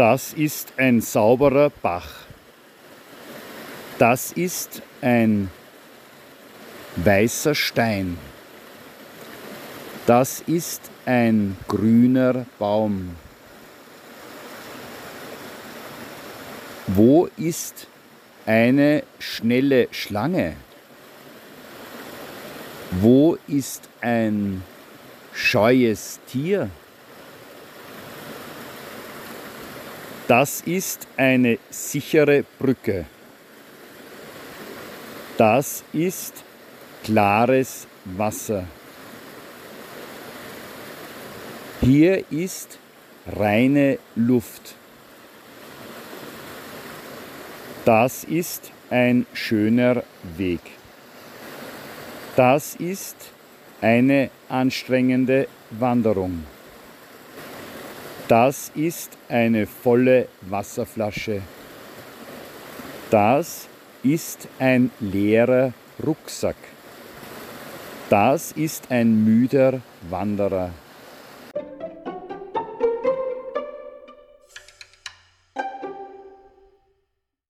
Das ist ein sauberer Bach. Das ist ein weißer Stein. Das ist ein grüner Baum. Wo ist eine schnelle Schlange? Wo ist ein scheues Tier? Das ist eine sichere Brücke. Das ist klares Wasser. Hier ist reine Luft. Das ist ein schöner Weg. Das ist eine anstrengende Wanderung. Das ist eine volle Wasserflasche. Das ist ein leerer Rucksack. Das ist ein müder Wanderer.